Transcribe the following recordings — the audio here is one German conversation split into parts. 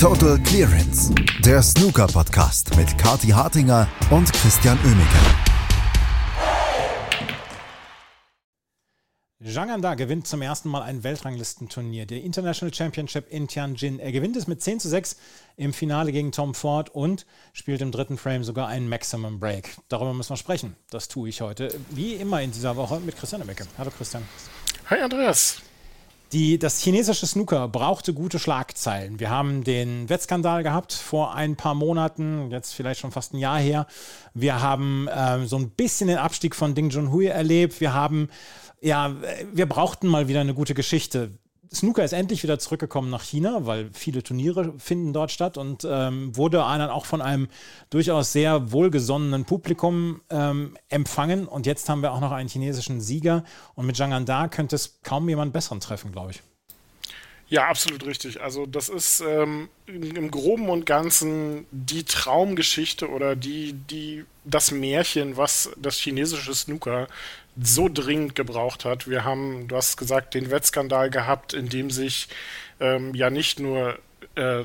Total Clearance, der Snooker-Podcast mit Kati Hartinger und Christian Oemeke. Zhang Anda gewinnt zum ersten Mal ein Weltranglistenturnier, der International Championship in Tianjin. Er gewinnt es mit 10 zu 6 im Finale gegen Tom Ford und spielt im dritten Frame sogar einen Maximum Break. Darüber müssen wir sprechen. Das tue ich heute, wie immer in dieser Woche, mit Christian Oemeke. Hallo Christian. Hi Andreas. Die, das chinesische Snooker brauchte gute Schlagzeilen. Wir haben den Wettskandal gehabt vor ein paar Monaten, jetzt vielleicht schon fast ein Jahr her. Wir haben äh, so ein bisschen den Abstieg von Ding Junhui erlebt. Wir haben, ja, wir brauchten mal wieder eine gute Geschichte. Snooker ist endlich wieder zurückgekommen nach China, weil viele Turniere finden dort statt und ähm, wurde dann auch von einem durchaus sehr wohlgesonnenen Publikum ähm, empfangen. Und jetzt haben wir auch noch einen chinesischen Sieger. Und mit Zhang Anda könnte es kaum jemand besseren treffen, glaube ich. Ja, absolut richtig. Also das ist ähm, im Groben und Ganzen die Traumgeschichte oder die, die, das Märchen, was das chinesische Snooker so dringend gebraucht hat. Wir haben, du hast gesagt, den Wettskandal gehabt, in dem sich ähm, ja nicht nur äh,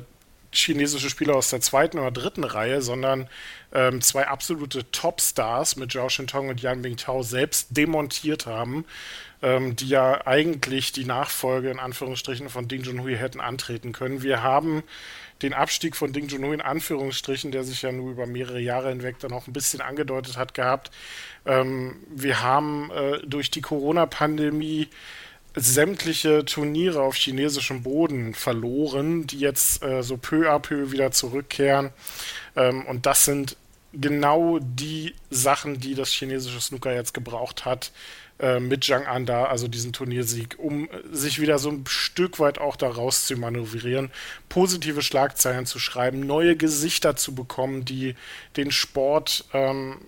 chinesische Spieler aus der zweiten oder dritten Reihe, sondern ähm, zwei absolute Topstars mit Zhao Shintong und Yan Bingtao selbst demontiert haben, ähm, die ja eigentlich die Nachfolge in Anführungsstrichen von Ding Junhui hätten antreten können. Wir haben den Abstieg von Ding Junhui in Anführungsstrichen, der sich ja nur über mehrere Jahre hinweg dann auch ein bisschen angedeutet hat gehabt. Ähm, wir haben äh, durch die Corona-Pandemie sämtliche Turniere auf chinesischem Boden verloren, die jetzt äh, so peu à peu wieder zurückkehren. Ähm, und das sind genau die Sachen, die das chinesische Snooker jetzt gebraucht hat äh, mit Zhang Anda, also diesen Turniersieg, um sich wieder so ein Stück weit auch daraus zu manövrieren, positive Schlagzeilen zu schreiben, neue Gesichter zu bekommen, die den Sport ähm,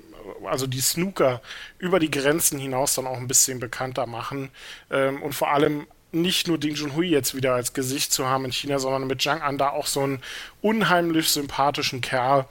also die Snooker über die Grenzen hinaus dann auch ein bisschen bekannter machen ähm, und vor allem nicht nur Ding Junhui jetzt wieder als Gesicht zu haben in China, sondern mit Zhang An da auch so einen unheimlich sympathischen Kerl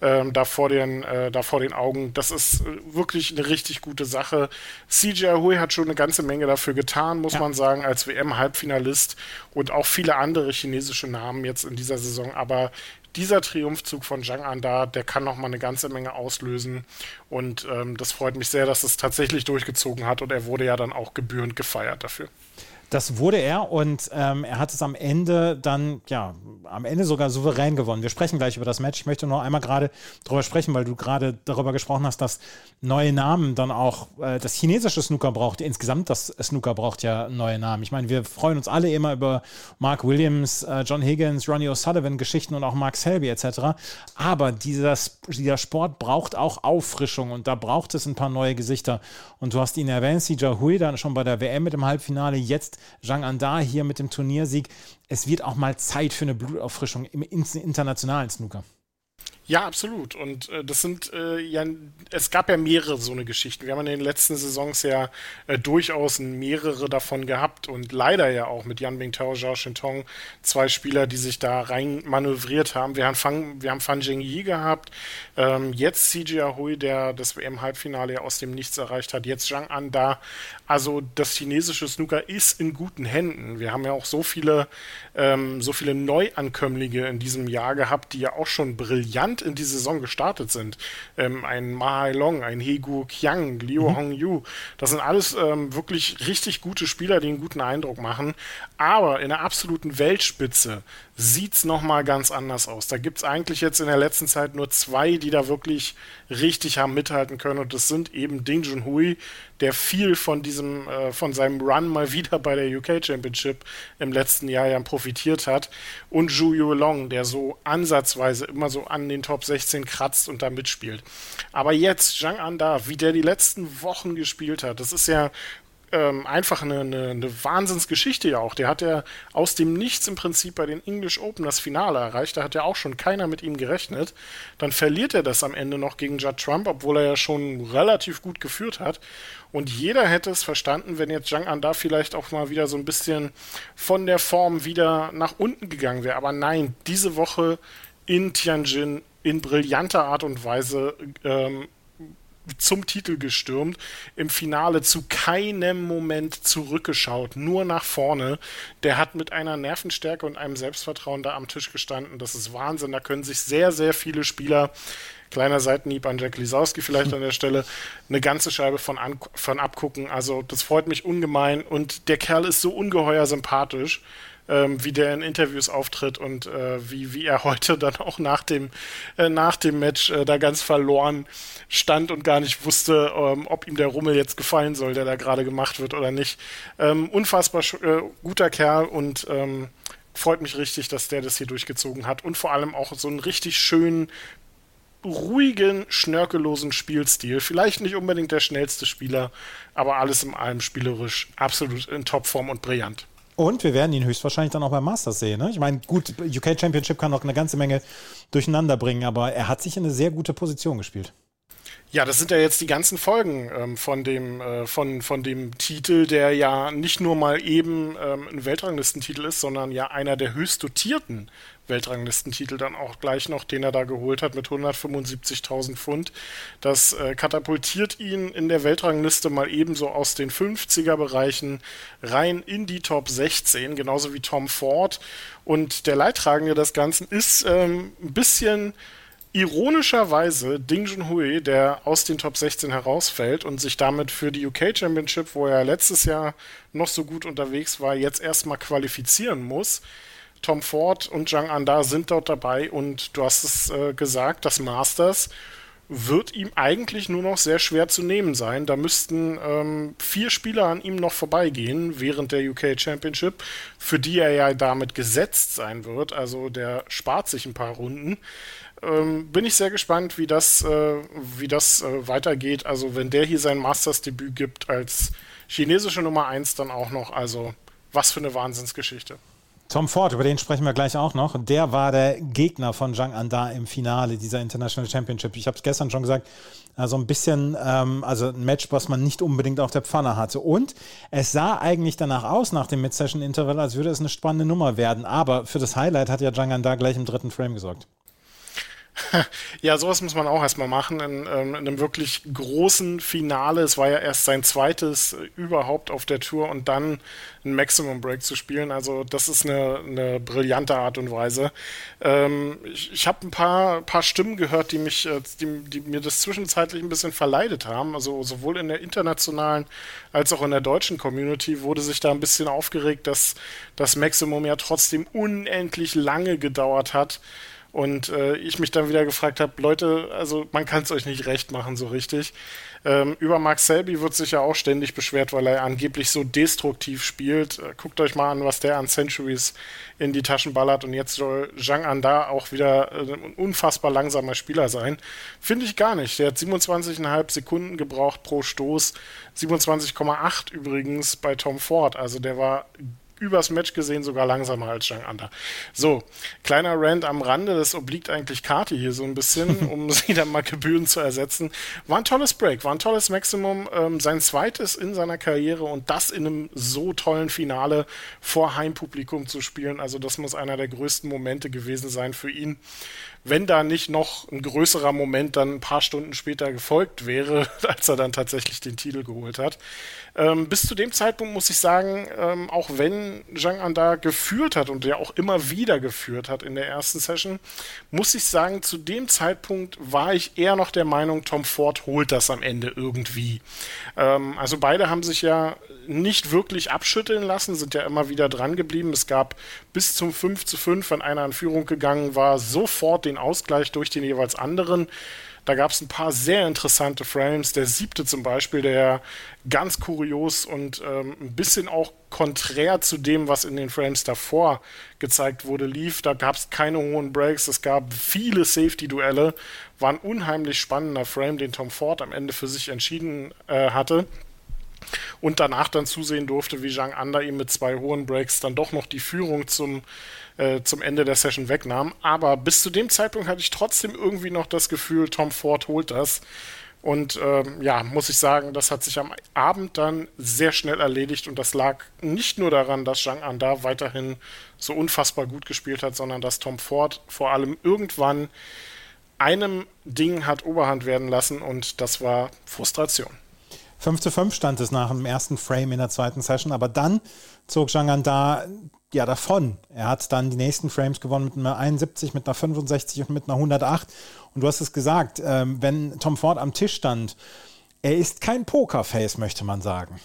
ähm, da, vor den, äh, da vor den Augen. Das ist äh, wirklich eine richtig gute Sache. CJ Hui hat schon eine ganze Menge dafür getan, muss ja. man sagen, als WM-Halbfinalist und auch viele andere chinesische Namen jetzt in dieser Saison. Aber dieser Triumphzug von Zhang Anda, der kann noch mal eine ganze Menge auslösen. Und ähm, das freut mich sehr, dass es tatsächlich durchgezogen hat. Und er wurde ja dann auch gebührend gefeiert dafür. Das wurde er und ähm, er hat es am Ende dann, ja, am Ende sogar souverän gewonnen. Wir sprechen gleich über das Match. Ich möchte nur einmal gerade darüber sprechen, weil du gerade darüber gesprochen hast, dass neue Namen dann auch äh, das chinesische Snooker braucht. Insgesamt das Snooker braucht ja neue Namen. Ich meine, wir freuen uns alle immer über Mark Williams, äh, John Higgins, Ronnie O'Sullivan Geschichten und auch Mark Selby etc. Aber dieser, dieser Sport braucht auch Auffrischung und da braucht es ein paar neue Gesichter. Und du hast ihn erwähnt, CJ Hui dann schon bei der WM mit dem Halbfinale, jetzt Zhang Anda hier mit dem Turniersieg. Es wird auch mal Zeit für eine Blutauffrischung im internationalen Snooker. Ja, absolut. Und äh, das sind äh, ja, es gab ja mehrere so eine Geschichten. Wir haben in den letzten Saisons ja äh, durchaus mehrere davon gehabt und leider ja auch mit Yan Bingtao, Zhao Shintong zwei Spieler, die sich da rein manövriert haben. Wir haben Fan, wir haben Fan Zhengyi gehabt, ähm, jetzt CJ Hui, der das WM-Halbfinale ja aus dem Nichts erreicht hat, jetzt Zhang An da. Also das chinesische Snooker ist in guten Händen. Wir haben ja auch so viele, ähm, so viele Neuankömmlinge in diesem Jahr gehabt, die ja auch schon brillant in die Saison gestartet sind. Ähm, ein Ma Hai Long, ein Hegu Qiang, Liu mhm. Hong Yu, das sind alles ähm, wirklich richtig gute Spieler, die einen guten Eindruck machen. Aber in der absoluten Weltspitze sieht es nochmal ganz anders aus. Da gibt es eigentlich jetzt in der letzten Zeit nur zwei, die da wirklich richtig haben mithalten können. Und das sind eben Ding Junhui, der viel von diesem, äh, von seinem Run mal wieder bei der UK Championship im letzten Jahr ja profitiert hat. Und Zhu Yulong, der so ansatzweise immer so an den Top 16 kratzt und da mitspielt. Aber jetzt Zhang Anda, wie der die letzten Wochen gespielt hat, das ist ja ähm, einfach eine, eine, eine, Wahnsinnsgeschichte ja auch. Der hat ja aus dem Nichts im Prinzip bei den English Open das Finale erreicht. Da hat ja auch schon keiner mit ihm gerechnet. Dann verliert er das am Ende noch gegen Judd Trump, obwohl er ja schon relativ gut geführt hat. Und jeder hätte es verstanden, wenn jetzt Zhang An da vielleicht auch mal wieder so ein bisschen von der Form wieder nach unten gegangen wäre. Aber nein, diese Woche in Tianjin in brillanter Art und Weise ähm, zum Titel gestürmt, im Finale zu keinem Moment zurückgeschaut, nur nach vorne. Der hat mit einer Nervenstärke und einem Selbstvertrauen da am Tisch gestanden. Das ist Wahnsinn. Da können sich sehr, sehr viele Spieler kleiner Seitenhieb an Jack Lisowski vielleicht an der Stelle, eine ganze Scheibe von, an, von abgucken. Also das freut mich ungemein und der Kerl ist so ungeheuer sympathisch ähm, wie der in Interviews auftritt und äh, wie, wie er heute dann auch nach dem, äh, nach dem Match äh, da ganz verloren stand und gar nicht wusste, ähm, ob ihm der Rummel jetzt gefallen soll, der da gerade gemacht wird oder nicht. Ähm, unfassbar äh, guter Kerl und ähm, freut mich richtig, dass der das hier durchgezogen hat und vor allem auch so einen richtig schönen ruhigen, schnörkellosen Spielstil. Vielleicht nicht unbedingt der schnellste Spieler, aber alles in allem spielerisch absolut in Topform und brillant. Und wir werden ihn höchstwahrscheinlich dann auch beim Masters sehen. Ne? Ich meine, gut, UK Championship kann noch eine ganze Menge durcheinander bringen, aber er hat sich in eine sehr gute Position gespielt. Ja, das sind ja jetzt die ganzen Folgen ähm, von, dem, äh, von, von dem Titel, der ja nicht nur mal eben ähm, ein Weltranglistentitel ist, sondern ja einer der höchst dotierten Weltranglistentitel dann auch gleich noch, den er da geholt hat mit 175.000 Pfund. Das äh, katapultiert ihn in der Weltrangliste mal ebenso aus den 50er-Bereichen rein in die Top 16, genauso wie Tom Ford. Und der Leidtragende des Ganzen ist ähm, ein bisschen ironischerweise Ding Junhui, der aus den Top 16 herausfällt und sich damit für die UK Championship, wo er letztes Jahr noch so gut unterwegs war, jetzt erstmal qualifizieren muss. Tom Ford und Zhang Anda sind dort dabei und du hast es äh, gesagt, das Masters wird ihm eigentlich nur noch sehr schwer zu nehmen sein. Da müssten ähm, vier Spieler an ihm noch vorbeigehen während der UK Championship, für die er ja damit gesetzt sein wird. Also der spart sich ein paar Runden. Ähm, bin ich sehr gespannt, wie das, äh, wie das äh, weitergeht. Also wenn der hier sein Masters-Debüt gibt als chinesische Nummer 1 dann auch noch. Also was für eine Wahnsinnsgeschichte. Tom Ford, über den sprechen wir gleich auch noch. Der war der Gegner von Zhang Anda im Finale dieser International Championship. Ich habe es gestern schon gesagt, also ein bisschen, ähm, also ein Match, was man nicht unbedingt auf der Pfanne hatte. Und es sah eigentlich danach aus, nach dem Mid-Session-Interval, als würde es eine spannende Nummer werden. Aber für das Highlight hat ja Zhang Anda gleich im dritten Frame gesorgt. Ja, sowas muss man auch erstmal machen in, ähm, in, einem wirklich großen Finale. Es war ja erst sein zweites äh, überhaupt auf der Tour und dann ein Maximum Break zu spielen. Also das ist eine, eine brillante Art und Weise. Ähm, ich ich habe ein paar, paar Stimmen gehört, die mich, äh, die, die, mir das zwischenzeitlich ein bisschen verleidet haben. Also sowohl in der internationalen als auch in der deutschen Community wurde sich da ein bisschen aufgeregt, dass das Maximum ja trotzdem unendlich lange gedauert hat. Und äh, ich mich dann wieder gefragt habe, Leute, also man kann es euch nicht recht machen so richtig. Ähm, über Mark Selby wird sich ja auch ständig beschwert, weil er angeblich so destruktiv spielt. Äh, guckt euch mal an, was der an Centuries in die Taschen ballert. Und jetzt soll Zhang Anda auch wieder äh, ein unfassbar langsamer Spieler sein. Finde ich gar nicht. Der hat 27,5 Sekunden gebraucht pro Stoß. 27,8 übrigens bei Tom Ford. Also der war übers Match gesehen sogar langsamer als Zhang Anda. So, kleiner Rand am Rande, das obliegt eigentlich Kati hier so ein bisschen, um sie dann mal gebührend zu ersetzen. War ein tolles Break, war ein tolles Maximum, ähm, sein zweites in seiner Karriere und das in einem so tollen Finale vor Heimpublikum zu spielen. Also das muss einer der größten Momente gewesen sein für ihn wenn da nicht noch ein größerer Moment dann ein paar Stunden später gefolgt wäre, als er dann tatsächlich den Titel geholt hat. Ähm, bis zu dem Zeitpunkt muss ich sagen, ähm, auch wenn Zhang Anda geführt hat und ja auch immer wieder geführt hat in der ersten Session, muss ich sagen, zu dem Zeitpunkt war ich eher noch der Meinung, Tom Ford holt das am Ende irgendwie. Ähm, also beide haben sich ja nicht wirklich abschütteln lassen, sind ja immer wieder dran geblieben. Es gab bis zum 5 zu 5, wenn einer in Führung gegangen war, sofort den Ausgleich durch den jeweils anderen. Da gab es ein paar sehr interessante Frames. Der siebte zum Beispiel, der ganz kurios und ähm, ein bisschen auch konträr zu dem, was in den Frames davor gezeigt wurde, lief. Da gab es keine hohen Breaks, es gab viele Safety-Duelle. War ein unheimlich spannender Frame, den Tom Ford am Ende für sich entschieden äh, hatte und danach dann zusehen durfte, wie Zhang Anda ihm mit zwei hohen Breaks dann doch noch die Führung zum, äh, zum Ende der Session wegnahm. Aber bis zu dem Zeitpunkt hatte ich trotzdem irgendwie noch das Gefühl, Tom Ford holt das. Und ähm, ja, muss ich sagen, das hat sich am Abend dann sehr schnell erledigt und das lag nicht nur daran, dass Zhang Anda weiterhin so unfassbar gut gespielt hat, sondern dass Tom Ford vor allem irgendwann einem Ding hat Oberhand werden lassen und das war Frustration. 5 zu 5 stand es nach dem ersten Frame in der zweiten Session, aber dann zog Jangan da ja davon. Er hat dann die nächsten Frames gewonnen mit einer 71, mit einer 65 und mit einer 108. Und du hast es gesagt, ähm, wenn Tom Ford am Tisch stand, er ist kein Pokerface, möchte man sagen.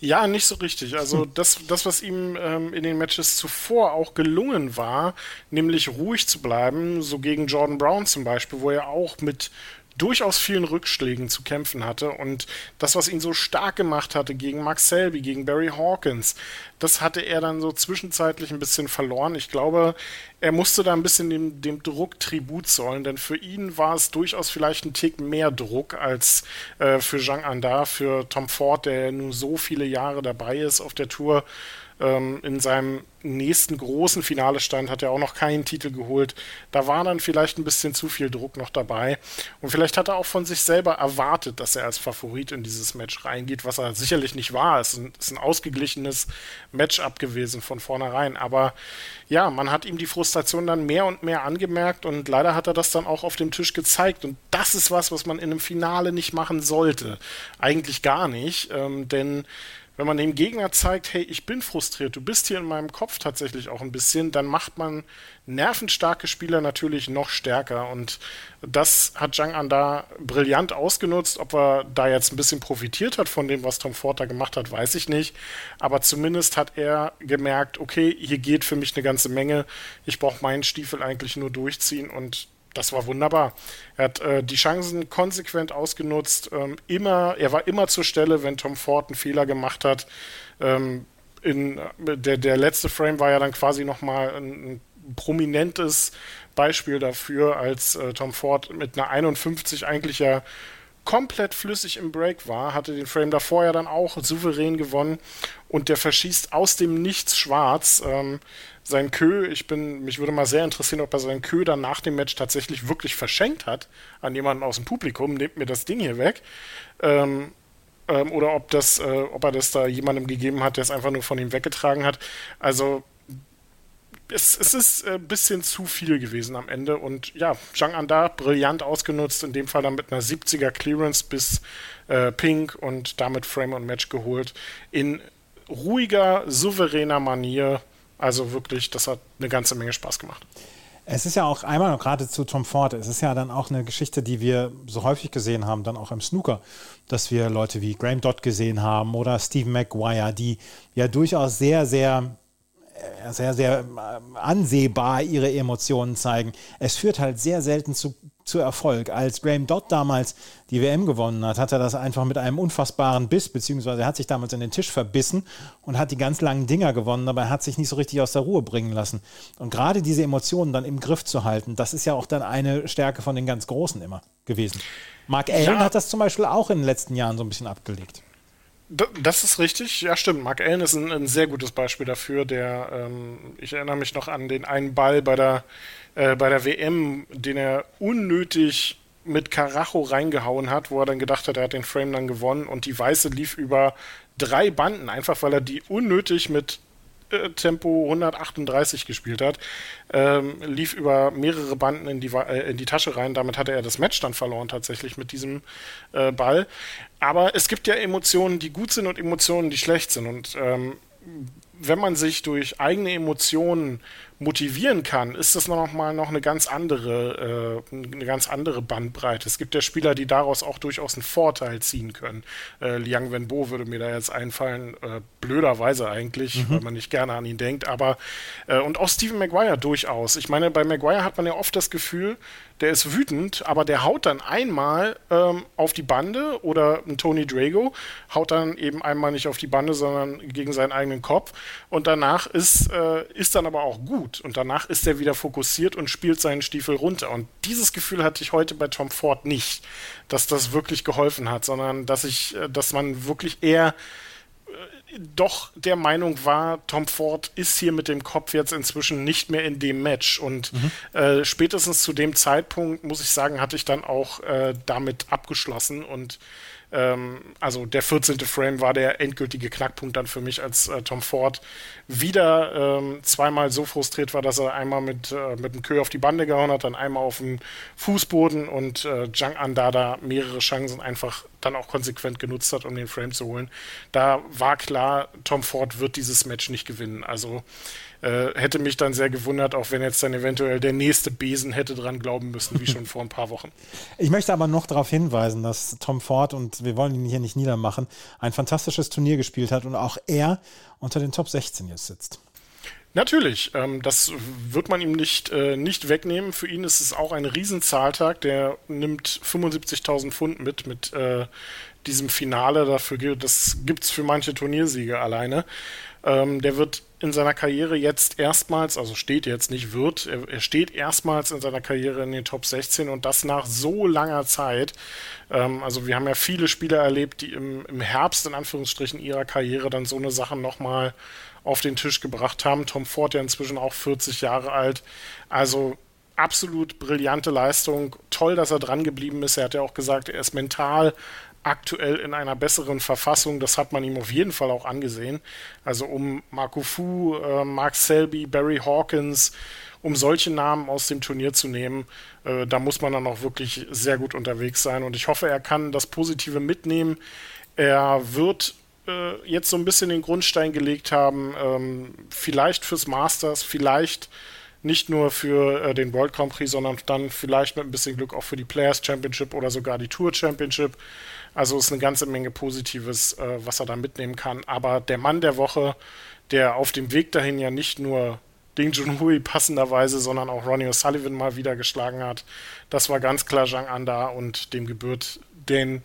Ja, nicht so richtig. Also das, das was ihm ähm, in den Matches zuvor auch gelungen war, nämlich ruhig zu bleiben, so gegen Jordan Brown zum Beispiel, wo er auch mit durchaus vielen Rückschlägen zu kämpfen hatte. Und das, was ihn so stark gemacht hatte gegen Max Selby, gegen Barry Hawkins, das hatte er dann so zwischenzeitlich ein bisschen verloren. Ich glaube, er musste da ein bisschen dem, dem Druck Tribut zollen, denn für ihn war es durchaus vielleicht ein Tick mehr Druck als äh, für Jean Andar, für Tom Ford, der nun so viele Jahre dabei ist auf der Tour ähm, in seinem nächsten großen Finale stand, hat er auch noch keinen Titel geholt. Da war dann vielleicht ein bisschen zu viel Druck noch dabei. Und vielleicht hat er auch von sich selber erwartet, dass er als Favorit in dieses Match reingeht, was er sicherlich nicht war. Es ist ein, ist ein ausgeglichenes Matchup gewesen von vornherein. Aber ja, man hat ihm die Frustration dann mehr und mehr angemerkt und leider hat er das dann auch auf dem Tisch gezeigt. Und das ist was, was man in einem Finale nicht machen sollte. Eigentlich gar nicht, ähm, denn wenn man dem Gegner zeigt, hey, ich bin frustriert, du bist hier in meinem Kopf tatsächlich auch ein bisschen, dann macht man nervenstarke Spieler natürlich noch stärker. Und das hat Zhang An da brillant ausgenutzt. Ob er da jetzt ein bisschen profitiert hat von dem, was Tom Ford da gemacht hat, weiß ich nicht. Aber zumindest hat er gemerkt, okay, hier geht für mich eine ganze Menge. Ich brauche meinen Stiefel eigentlich nur durchziehen und das war wunderbar. Er hat äh, die Chancen konsequent ausgenutzt. Ähm, immer, er war immer zur Stelle, wenn Tom Ford einen Fehler gemacht hat. Ähm, in, der, der letzte Frame war ja dann quasi nochmal ein, ein prominentes Beispiel dafür, als äh, Tom Ford mit einer 51 eigentlich ja komplett flüssig im Break war, hatte den Frame davor ja dann auch souverän gewonnen und der verschießt aus dem Nichts schwarz. Ähm, sein Kö, ich bin, mich würde mal sehr interessieren, ob er seinen Kö dann nach dem Match tatsächlich wirklich verschenkt hat an jemanden aus dem Publikum, nehmt mir das Ding hier weg. Ähm, ähm, oder ob das, äh, ob er das da jemandem gegeben hat, der es einfach nur von ihm weggetragen hat. Also es, es ist ein bisschen zu viel gewesen am Ende und ja, Zhang Anda brillant ausgenutzt, in dem Fall dann mit einer 70er Clearance bis äh, Pink und damit Frame und Match geholt. In ruhiger, souveräner Manier also wirklich, das hat eine ganze Menge Spaß gemacht. Es ist ja auch einmal gerade zu Tom Ford, es ist ja dann auch eine Geschichte, die wir so häufig gesehen haben, dann auch im Snooker, dass wir Leute wie Graham Dodd gesehen haben oder Steve McGuire, die ja durchaus sehr, sehr sehr, sehr äh, ansehbar ihre Emotionen zeigen. Es führt halt sehr selten zu, zu Erfolg. Als Graham Dodd damals die WM gewonnen hat, hat er das einfach mit einem unfassbaren Biss, beziehungsweise er hat sich damals in den Tisch verbissen und hat die ganz langen Dinger gewonnen, aber er hat sich nicht so richtig aus der Ruhe bringen lassen. Und gerade diese Emotionen dann im Griff zu halten, das ist ja auch dann eine Stärke von den ganz Großen immer gewesen. Mark Allen ja. hat das zum Beispiel auch in den letzten Jahren so ein bisschen abgelegt. Das ist richtig, ja stimmt. Mark Allen ist ein, ein sehr gutes Beispiel dafür. Der, ähm, ich erinnere mich noch an den einen Ball bei der, äh, bei der WM, den er unnötig mit Karacho reingehauen hat, wo er dann gedacht hat, er hat den Frame dann gewonnen und die Weiße lief über drei Banden, einfach weil er die unnötig mit Tempo 138 gespielt hat, ähm, lief über mehrere Banden in die, äh, in die Tasche rein. Damit hatte er das Match dann verloren tatsächlich mit diesem äh, Ball. Aber es gibt ja Emotionen, die gut sind und Emotionen, die schlecht sind. Und ähm, wenn man sich durch eigene Emotionen motivieren kann, ist das noch mal noch eine ganz andere, äh, eine ganz andere Bandbreite. Es gibt ja Spieler, die daraus auch durchaus einen Vorteil ziehen können. Äh, Liang Wenbo würde mir da jetzt einfallen, äh, blöderweise eigentlich, mhm. weil man nicht gerne an ihn denkt, aber äh, und auch Stephen Maguire durchaus. Ich meine, bei Maguire hat man ja oft das Gefühl, der ist wütend, aber der haut dann einmal ähm, auf die Bande oder ein Tony Drago haut dann eben einmal nicht auf die Bande, sondern gegen seinen eigenen Kopf und danach ist, äh, ist dann aber auch gut und danach ist er wieder fokussiert und spielt seinen Stiefel runter und dieses Gefühl hatte ich heute bei Tom Ford nicht, dass das wirklich geholfen hat, sondern dass ich, äh, dass man wirklich eher doch der Meinung war, Tom Ford ist hier mit dem Kopf jetzt inzwischen nicht mehr in dem Match. Und mhm. äh, spätestens zu dem Zeitpunkt, muss ich sagen, hatte ich dann auch äh, damit abgeschlossen und ähm, also der 14. Frame war der endgültige Knackpunkt dann für mich, als äh, Tom Ford wieder ähm, zweimal so frustriert war, dass er einmal mit, äh, mit dem Kö auf die Bande gehauen hat, dann einmal auf den Fußboden und äh, Jang Andada mehrere Chancen einfach dann auch konsequent genutzt hat, um den Frame zu holen. Da war klar, Tom Ford wird dieses Match nicht gewinnen. Also äh, hätte mich dann sehr gewundert, auch wenn jetzt dann eventuell der nächste Besen hätte dran glauben müssen, wie schon vor ein paar Wochen. Ich möchte aber noch darauf hinweisen, dass Tom Ford, und wir wollen ihn hier nicht niedermachen, ein fantastisches Turnier gespielt hat und auch er unter den Top 16 jetzt sitzt. Natürlich, ähm, das wird man ihm nicht, äh, nicht wegnehmen. Für ihn ist es auch ein Riesenzahltag. Der nimmt 75.000 Pfund mit, mit äh, diesem Finale. Dafür, das gibt es für manche Turniersiege alleine. Ähm, der wird in seiner Karriere jetzt erstmals, also steht jetzt nicht, wird, er, er, steht erstmals in seiner Karriere in den Top 16 und das nach so langer Zeit. Ähm, also wir haben ja viele Spieler erlebt, die im, im Herbst in Anführungsstrichen ihrer Karriere dann so eine Sache nochmal auf den Tisch gebracht haben. Tom Ford ja inzwischen auch 40 Jahre alt. Also absolut brillante Leistung. Toll, dass er dran geblieben ist. Er hat ja auch gesagt, er ist mental aktuell in einer besseren Verfassung. Das hat man ihm auf jeden Fall auch angesehen. Also um Marco Fu, äh, Mark Selby, Barry Hawkins, um solche Namen aus dem Turnier zu nehmen, äh, da muss man dann auch wirklich sehr gut unterwegs sein. Und ich hoffe, er kann das Positive mitnehmen. Er wird äh, jetzt so ein bisschen den Grundstein gelegt haben, ähm, vielleicht fürs Masters, vielleicht nicht nur für äh, den World Grand Prix, sondern dann vielleicht mit ein bisschen Glück auch für die Players Championship oder sogar die Tour Championship. Also ist eine ganze Menge Positives, äh, was er da mitnehmen kann. Aber der Mann der Woche, der auf dem Weg dahin ja nicht nur Ding Junhui passenderweise, sondern auch Ronnie O'Sullivan mal wieder geschlagen hat, das war ganz klar Zhang Anda und dem gebührt den,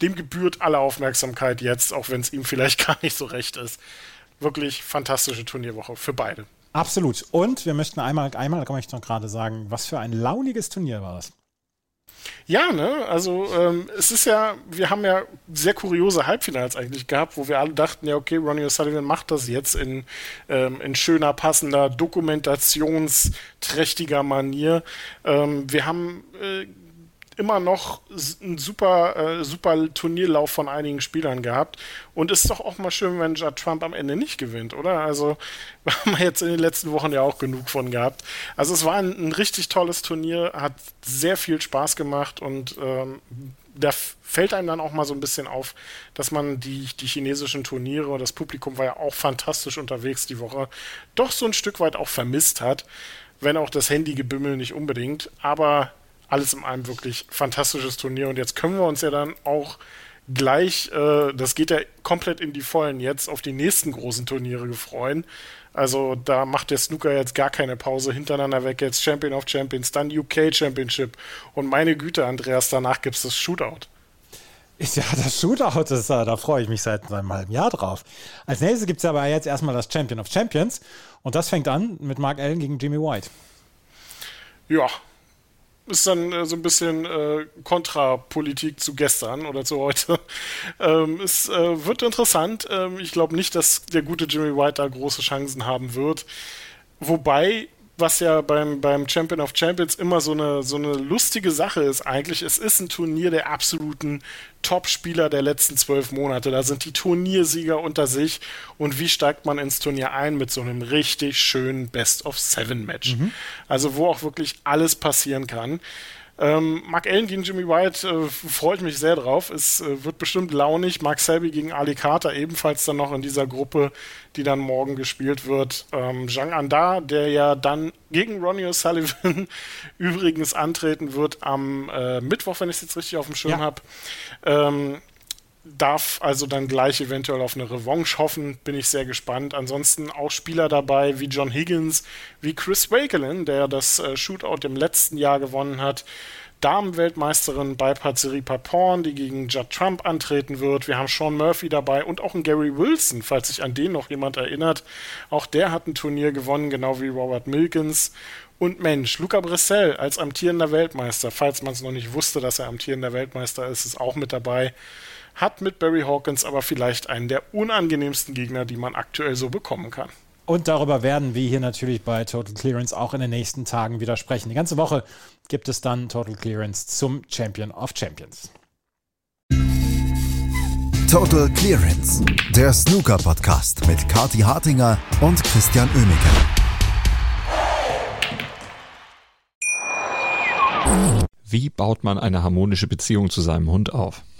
dem gebührt alle Aufmerksamkeit jetzt, auch wenn es ihm vielleicht gar nicht so recht ist. Wirklich fantastische Turnierwoche für beide. Absolut. Und wir möchten einmal, einmal kann ich noch gerade sagen, was für ein launiges Turnier war das. Ja, ne, also ähm, es ist ja, wir haben ja sehr kuriose Halbfinals eigentlich gehabt, wo wir alle dachten, ja, okay, Ronnie O'Sullivan macht das jetzt in, ähm, in schöner, passender, dokumentationsträchtiger Manier. Ähm, wir haben äh, immer noch einen super, äh, super Turnierlauf von einigen Spielern gehabt. Und ist doch auch mal schön, wenn Judd Trump am Ende nicht gewinnt, oder? Also, haben wir jetzt in den letzten Wochen ja auch genug von gehabt. Also, es war ein, ein richtig tolles Turnier, hat sehr viel Spaß gemacht und ähm, da fällt einem dann auch mal so ein bisschen auf, dass man die, die chinesischen Turniere, das Publikum war ja auch fantastisch unterwegs die Woche, doch so ein Stück weit auch vermisst hat. Wenn auch das Handygebümmel nicht unbedingt. Aber alles in allem wirklich fantastisches Turnier. Und jetzt können wir uns ja dann auch gleich, äh, das geht ja komplett in die Vollen jetzt, auf die nächsten großen Turniere gefreuen. Also da macht der Snooker jetzt gar keine Pause hintereinander weg. Jetzt Champion of Champions, dann UK Championship. Und meine Güte, Andreas, danach gibt es das Shootout. Ja, das Shootout, ist, da freue ich mich seit einem halben Jahr drauf. Als nächstes gibt es aber jetzt erstmal das Champion of Champions. Und das fängt an mit Mark Allen gegen Jimmy White. Ja, ist dann äh, so ein bisschen äh, Kontrapolitik zu gestern oder zu heute. Ähm, es äh, wird interessant. Ähm, ich glaube nicht, dass der gute Jimmy White da große Chancen haben wird. Wobei was ja beim, beim Champion of Champions immer so eine, so eine lustige Sache ist eigentlich. Es ist ein Turnier der absoluten Top-Spieler der letzten zwölf Monate. Da sind die Turniersieger unter sich. Und wie steigt man ins Turnier ein? Mit so einem richtig schönen Best-of-Seven-Match. Mhm. Also wo auch wirklich alles passieren kann. Ähm, Mark Allen gegen Jimmy White äh, freut mich sehr drauf. Es äh, wird bestimmt launig. Mark Selby gegen Ali Carter ebenfalls dann noch in dieser Gruppe, die dann morgen gespielt wird. Ähm, Zhang Anda, der ja dann gegen Ronnie O'Sullivan übrigens antreten wird am äh, Mittwoch, wenn ich es jetzt richtig auf dem Schirm ja. habe. Ähm, darf also dann gleich eventuell auf eine Revanche hoffen, bin ich sehr gespannt. Ansonsten auch Spieler dabei wie John Higgins, wie Chris Wakelin, der das äh, Shootout im letzten Jahr gewonnen hat. Damenweltmeisterin bei Patsiri Papon, die gegen Judd Trump antreten wird. Wir haben Sean Murphy dabei und auch einen Gary Wilson, falls sich an den noch jemand erinnert. Auch der hat ein Turnier gewonnen, genau wie Robert Milkins. Und Mensch, Luca Brissell als amtierender Weltmeister, falls man es noch nicht wusste, dass er amtierender Weltmeister ist, ist auch mit dabei hat mit Barry Hawkins aber vielleicht einen der unangenehmsten Gegner, die man aktuell so bekommen kann. Und darüber werden wir hier natürlich bei Total Clearance auch in den nächsten Tagen wieder sprechen. Die ganze Woche gibt es dann Total Clearance zum Champion of Champions. Total Clearance, der Snooker-Podcast mit Kati Hartinger und Christian Oemeke. Wie baut man eine harmonische Beziehung zu seinem Hund auf?